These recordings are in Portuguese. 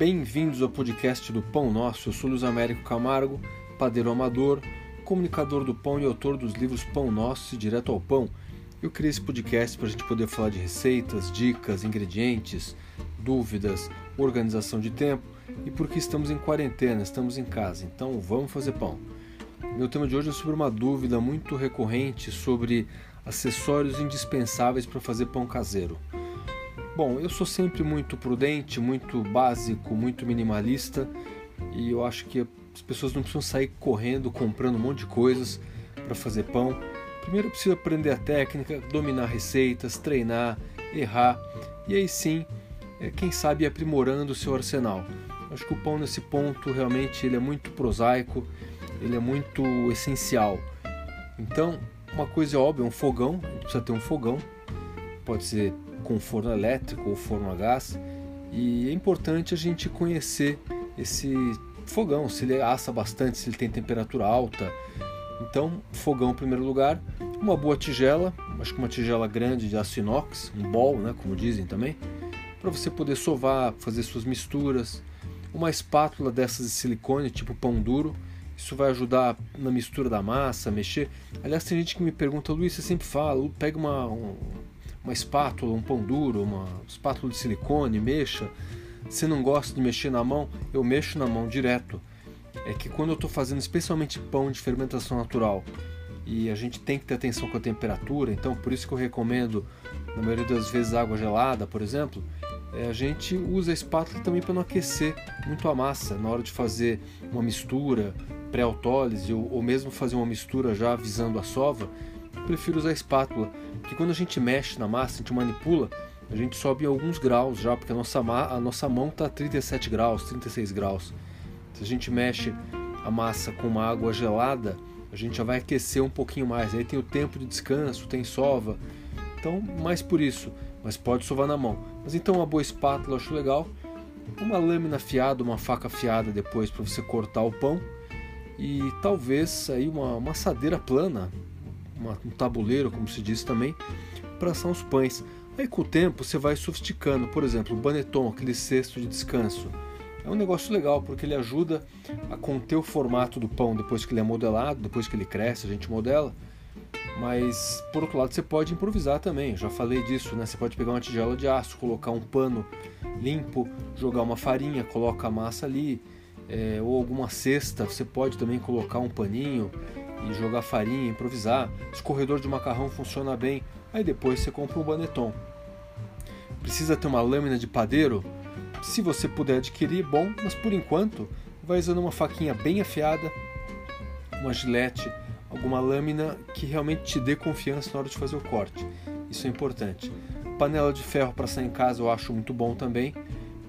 Bem-vindos ao podcast do Pão Nosso. Eu sou Luiz Américo Camargo, padeiro amador, comunicador do pão e autor dos livros Pão Nosso e Direto ao Pão. Eu criei esse podcast para a gente poder falar de receitas, dicas, ingredientes, dúvidas, organização de tempo e porque estamos em quarentena, estamos em casa, então vamos fazer pão. Meu tema de hoje é sobre uma dúvida muito recorrente sobre acessórios indispensáveis para fazer pão caseiro. Bom, eu sou sempre muito prudente, muito básico, muito minimalista e eu acho que as pessoas não precisam sair correndo, comprando um monte de coisas para fazer pão. Primeiro precisa aprender a técnica, dominar receitas, treinar, errar e aí sim, é, quem sabe aprimorando o seu arsenal. Acho que o pão nesse ponto realmente ele é muito prosaico, ele é muito essencial. Então, uma coisa é óbvia, um fogão, a gente precisa ter um fogão, pode ser com forno elétrico ou forno a gás. E é importante a gente conhecer esse fogão, se ele assa bastante, se ele tem temperatura alta. Então, fogão em primeiro lugar, uma boa tigela, acho que uma tigela grande de aço inox, um bol, né, como dizem também, para você poder sovar, fazer suas misturas. Uma espátula dessas de silicone, tipo pão duro, isso vai ajudar na mistura da massa, mexer. Aliás, tem gente que me pergunta, Luiz, você sempre fala, pega uma, um, uma espátula, um pão duro, uma espátula de silicone, mexa. Se não gosta de mexer na mão, eu mexo na mão direto. É que quando eu estou fazendo especialmente pão de fermentação natural e a gente tem que ter atenção com a temperatura, então por isso que eu recomendo, na maioria das vezes, água gelada, por exemplo, é, a gente usa a espátula também para não aquecer muito a massa na hora de fazer uma mistura pré-autólise ou, ou mesmo fazer uma mistura já visando a sova prefiro usar a espátula, porque quando a gente mexe na massa, a gente manipula, a gente sobe alguns graus já, porque a nossa, a nossa mão está a 37 graus, 36 graus. Se a gente mexe a massa com uma água gelada, a gente já vai aquecer um pouquinho mais. Aí tem o tempo de descanso, tem sova. Então, mais por isso, mas pode sovar na mão. Mas então uma boa espátula eu acho legal. Uma lâmina afiada, uma faca afiada depois para você cortar o pão. E talvez aí uma assadeira plana, uma, um tabuleiro, como se diz também, para assar os pães. Aí com o tempo você vai sofisticando, por exemplo, o baneton, aquele cesto de descanso. É um negócio legal porque ele ajuda a conter o formato do pão depois que ele é modelado, depois que ele cresce, a gente modela. Mas por outro lado você pode improvisar também. Já falei disso, né? Você pode pegar uma tigela de aço, colocar um pano limpo, jogar uma farinha, coloca a massa ali, é, ou alguma cesta. Você pode também colocar um paninho e jogar farinha, improvisar. Escorredor de macarrão funciona bem. Aí depois você compra um baneton. Precisa ter uma lâmina de padeiro? Se você puder adquirir, bom, mas por enquanto vai usando uma faquinha bem afiada, uma gilete, alguma lâmina que realmente te dê confiança na hora de fazer o corte. Isso é importante. Panela de ferro para sair em casa eu acho muito bom também,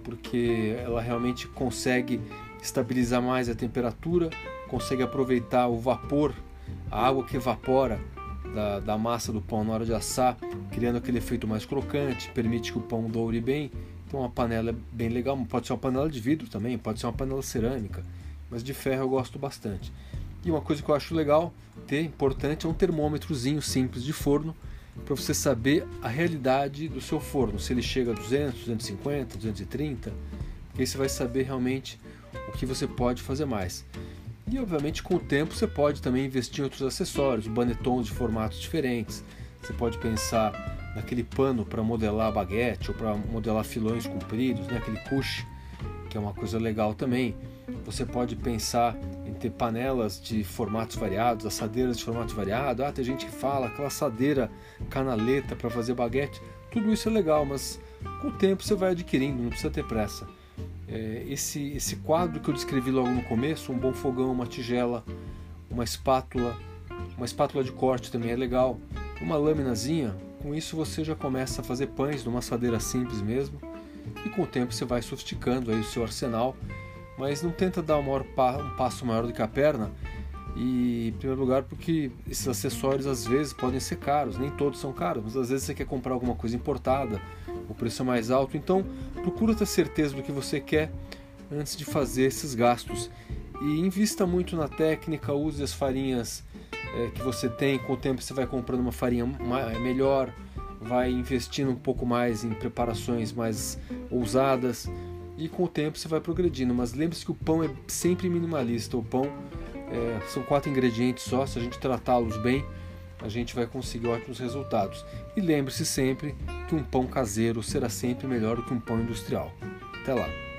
porque ela realmente consegue estabilizar mais a temperatura, consegue aproveitar o vapor, a água que evapora da, da, massa do pão na hora de assar, criando aquele efeito mais crocante, permite que o pão doure bem. Então, uma panela é bem legal, pode ser uma panela de vidro também, pode ser uma panela cerâmica, mas de ferro eu gosto bastante. E uma coisa que eu acho legal ter, importante, é um termômetrozinho simples de forno para você saber a realidade do seu forno, se ele chega a 200, 250, 230, porque aí você vai saber realmente o que você pode fazer mais. E obviamente com o tempo você pode também investir em outros acessórios, banetons de formatos diferentes. Você pode pensar naquele pano para modelar baguete ou para modelar filões compridos, né? aquele couche, que é uma coisa legal também. Você pode pensar em ter panelas de formatos variados, assadeiras de formatos variados. Ah, tem gente que fala aquela assadeira canaleta para fazer baguete. Tudo isso é legal, mas com o tempo você vai adquirindo, não precisa ter pressa é, esse, esse quadro que eu descrevi logo no começo, um bom fogão, uma tigela, uma espátula, uma espátula de corte também é legal, uma laminazinha, com isso você já começa a fazer pães numa assadeira simples mesmo, e com o tempo você vai sofisticando aí o seu arsenal, mas não tenta dar um, maior, um passo maior do que a perna, e em primeiro lugar porque esses acessórios às vezes podem ser caros, nem todos são caros, mas às vezes você quer comprar alguma coisa importada, o preço é mais alto, então procura ter certeza do que você quer antes de fazer esses gastos. E invista muito na técnica, use as farinhas é, que você tem, com o tempo você vai comprando uma farinha eh, melhor, vai investindo um pouco mais em preparações mais ousadas e com o tempo você vai progredindo. Mas lembre-se que o pão é sempre minimalista. O pão é, são quatro ingredientes só. Se a gente tratá-los bem, a gente vai conseguir ótimos resultados. E lembre-se sempre que um pão caseiro será sempre melhor do que um pão industrial. Até lá!